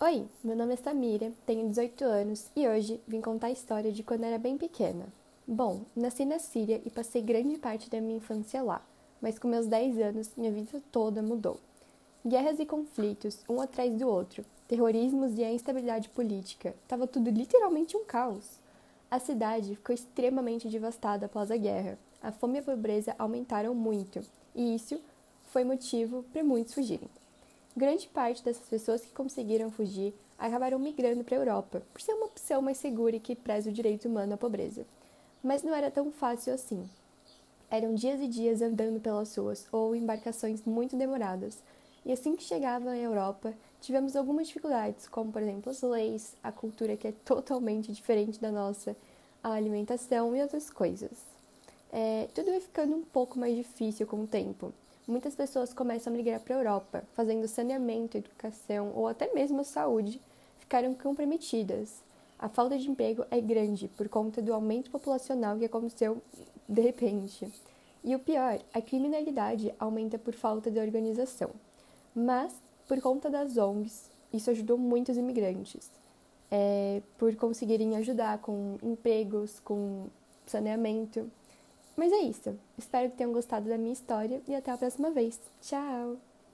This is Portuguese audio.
Oi, meu nome é Samira, tenho 18 anos e hoje vim contar a história de quando era bem pequena. Bom, nasci na Síria e passei grande parte da minha infância lá, mas com meus 10 anos minha vida toda mudou. Guerras e conflitos, um atrás do outro, terrorismos e a instabilidade política, estava tudo literalmente um caos. A cidade ficou extremamente devastada após a guerra. A fome e a pobreza aumentaram muito, e isso foi motivo para muitos fugirem. Grande parte dessas pessoas que conseguiram fugir acabaram migrando para a Europa, por ser uma opção mais segura e que preza o direito humano à pobreza. Mas não era tão fácil assim. Eram dias e dias andando pelas ruas ou embarcações muito demoradas, e assim que chegavam à Europa, tivemos algumas dificuldades, como por exemplo as leis, a cultura que é totalmente diferente da nossa, a alimentação e outras coisas. É, tudo vai ficando um pouco mais difícil com o tempo, muitas pessoas começam a migrar para a Europa, fazendo saneamento, educação ou até mesmo saúde ficaram comprometidas. A falta de emprego é grande por conta do aumento populacional que aconteceu de repente. E o pior, a criminalidade aumenta por falta de organização. Mas, por conta das ONGs, isso ajudou muitos imigrantes. É, por conseguirem ajudar com empregos, com saneamento. Mas é isso. Espero que tenham gostado da minha história e até a próxima vez. Tchau!